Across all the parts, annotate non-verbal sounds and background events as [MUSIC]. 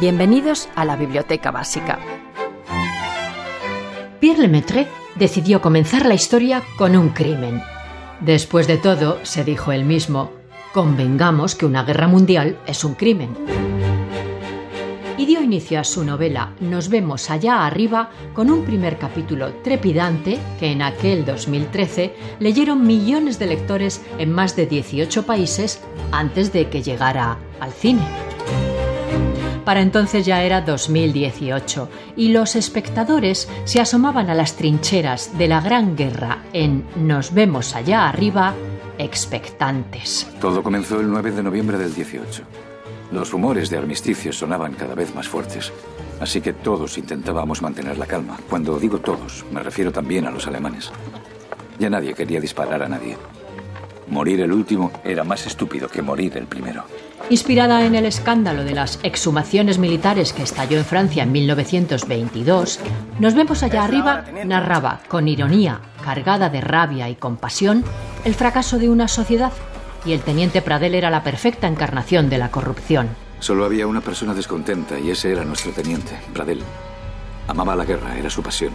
Bienvenidos a la Biblioteca Básica. Pierre Lemaitre decidió comenzar la historia con un crimen. Después de todo, se dijo él mismo, convengamos que una guerra mundial es un crimen. Y dio inicio a su novela Nos vemos allá arriba con un primer capítulo trepidante que en aquel 2013 leyeron millones de lectores en más de 18 países antes de que llegara al cine. Para entonces ya era 2018 y los espectadores se asomaban a las trincheras de la Gran Guerra en Nos vemos allá arriba expectantes. Todo comenzó el 9 de noviembre del 18. Los rumores de armisticio sonaban cada vez más fuertes, así que todos intentábamos mantener la calma. Cuando digo todos, me refiero también a los alemanes. Ya nadie quería disparar a nadie. Morir el último era más estúpido que morir el primero. Inspirada en el escándalo de las exhumaciones militares que estalló en Francia en 1922, Nos vemos allá arriba narraba con ironía, cargada de rabia y compasión, el fracaso de una sociedad y el teniente Pradel era la perfecta encarnación de la corrupción. Solo había una persona descontenta y ese era nuestro teniente, Pradel. Amaba la guerra, era su pasión.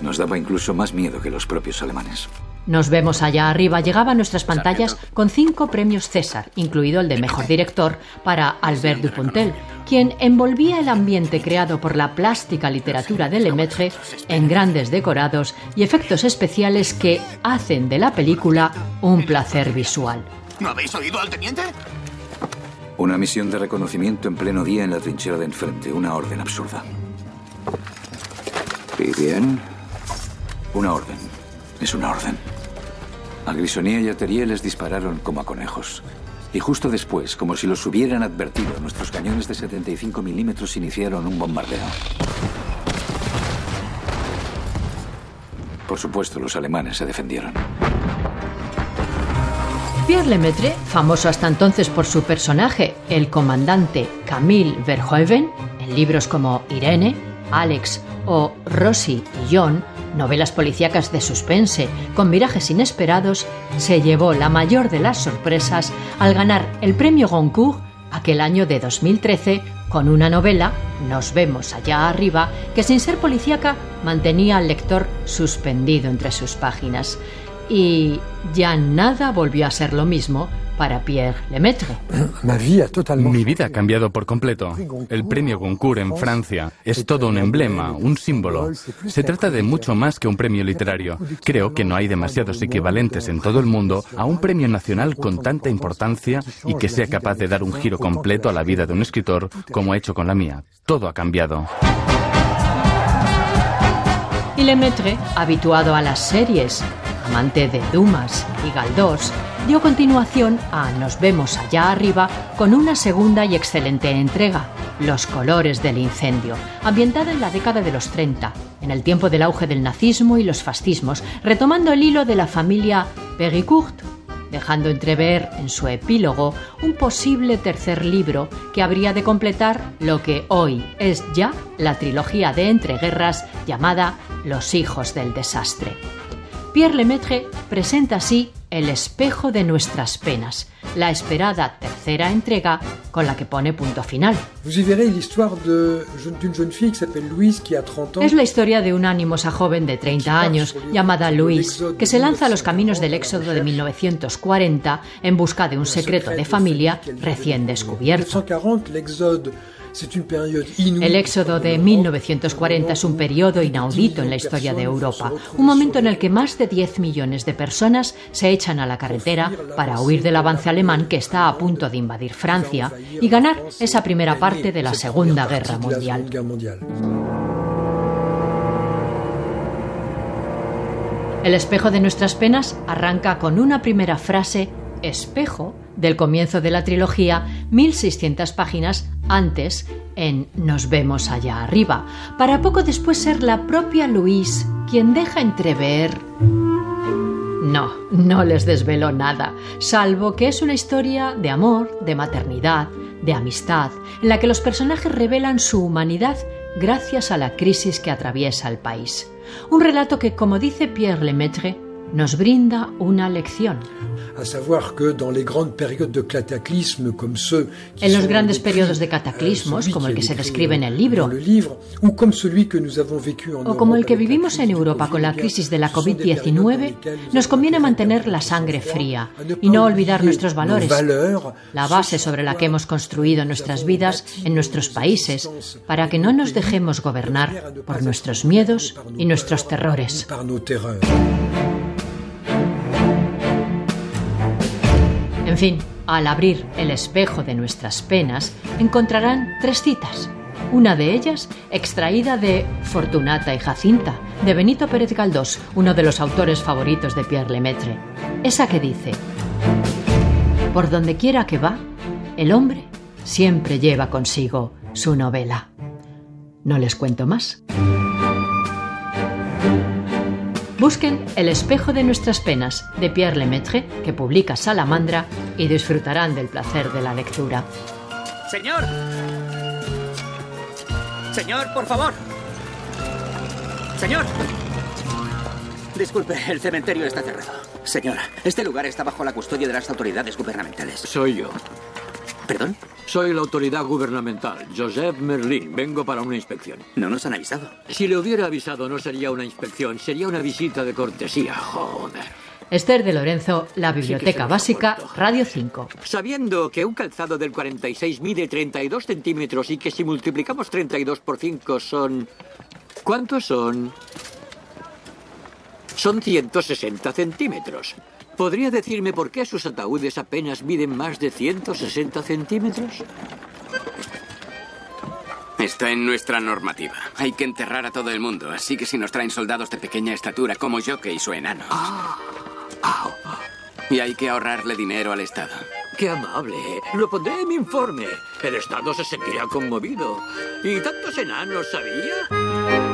Nos daba incluso más miedo que los propios alemanes. Nos vemos allá arriba. Llegaba a nuestras pantallas con cinco premios César, incluido el de Mejor Director para Albert Dupontel, quien envolvía el ambiente creado por la plástica literatura de Lemaitre en grandes decorados y efectos especiales que hacen de la película un placer visual. ¿No habéis oído al teniente? Una misión de reconocimiento en pleno día en la trinchera de enfrente, una orden absurda. ¿Y bien? Una orden. Es una orden. A Grisonía y a les dispararon como a conejos. Y justo después, como si los hubieran advertido, nuestros cañones de 75 milímetros iniciaron un bombardeo. Por supuesto, los alemanes se defendieron. Pierre Lemaitre, famoso hasta entonces por su personaje, el comandante Camille Verhoeven, en libros como Irene, Alex o Rosie y John, novelas policíacas de suspense con virajes inesperados, se llevó la mayor de las sorpresas al ganar el premio Goncourt aquel año de 2013 con una novela, Nos vemos allá arriba, que sin ser policíaca mantenía al lector suspendido entre sus páginas. Y ya nada volvió a ser lo mismo para Pierre Lemaitre. [CLEARS THROAT] Mi vida ha cambiado por completo. El premio Goncourt en Francia es todo un emblema, un símbolo. Se trata de mucho más que un premio literario. Creo que no hay demasiados equivalentes en todo el mundo a un premio nacional con tanta importancia y que sea capaz de dar un giro completo a la vida de un escritor como ha hecho con la mía. Todo ha cambiado. Y Lemaitre, habituado a las series, amante de Dumas y Galdós, dio continuación a Nos vemos allá arriba con una segunda y excelente entrega, Los colores del incendio, ambientada en la década de los 30, en el tiempo del auge del nazismo y los fascismos, retomando el hilo de la familia Pericourt, dejando entrever en su epílogo un posible tercer libro que habría de completar lo que hoy es ya la trilogía de entreguerras llamada Los hijos del desastre. Pierre Lemaitre presenta así El espejo de nuestras penas, la esperada tercera entrega con la que pone punto final. Es la historia de una animosa joven de 30 años llamada Louise que se lanza a los caminos del éxodo de 1940 en busca de un secreto de familia recién descubierto. El éxodo de 1940 es un periodo inaudito en la historia de Europa, un momento en el que más de 10 millones de personas se echan a la carretera para huir del avance alemán que está a punto de invadir Francia y ganar esa primera parte de la Segunda Guerra Mundial. El espejo de nuestras penas arranca con una primera frase espejo del comienzo de la trilogía, 1600 páginas antes en Nos vemos allá arriba, para poco después ser la propia Louise quien deja entrever... No, no les desvelo nada, salvo que es una historia de amor, de maternidad, de amistad, en la que los personajes revelan su humanidad gracias a la crisis que atraviesa el país. Un relato que, como dice Pierre Lemaitre, nos brinda una lección. En los grandes periodos de cataclismos, como el que se describe en el libro, o como el que vivimos en Europa con la crisis de la COVID-19, nos conviene mantener la sangre fría y no olvidar nuestros valores, la base sobre la que hemos construido nuestras vidas en nuestros países, para que no nos dejemos gobernar por nuestros miedos y nuestros terrores. En fin, al abrir el espejo de nuestras penas, encontrarán tres citas. Una de ellas extraída de Fortunata y Jacinta, de Benito Pérez Galdós, uno de los autores favoritos de Pierre Lemaitre. Esa que dice: Por donde quiera que va, el hombre siempre lleva consigo su novela. No les cuento más. Busquen El espejo de nuestras penas de Pierre Lemaitre, que publica Salamandra, y disfrutarán del placer de la lectura. Señor. Señor, por favor. Señor. Disculpe, el cementerio está cerrado. Señora, este lugar está bajo la custodia de las autoridades gubernamentales. Soy yo. ¿Perdón? Soy la autoridad gubernamental, Joseph Merlin. Vengo para una inspección. No nos han avisado. Si le hubiera avisado, no sería una inspección, sería una visita de cortesía. Joder. Esther de Lorenzo, La Biblioteca Básica, Radio 5. Sabiendo que un calzado del 46 mide 32 centímetros y que si multiplicamos 32 por 5 son... ¿Cuántos son? Son 160 centímetros. ¿Podría decirme por qué sus ataúdes apenas miden más de 160 centímetros? Está en nuestra normativa. Hay que enterrar a todo el mundo, así que si nos traen soldados de pequeña estatura como yo que hizo enano. Ah. Y hay que ahorrarle dinero al Estado. ¡Qué amable! Lo pondré en mi informe. El Estado se sentirá conmovido. ¿Y tantos enanos sabía?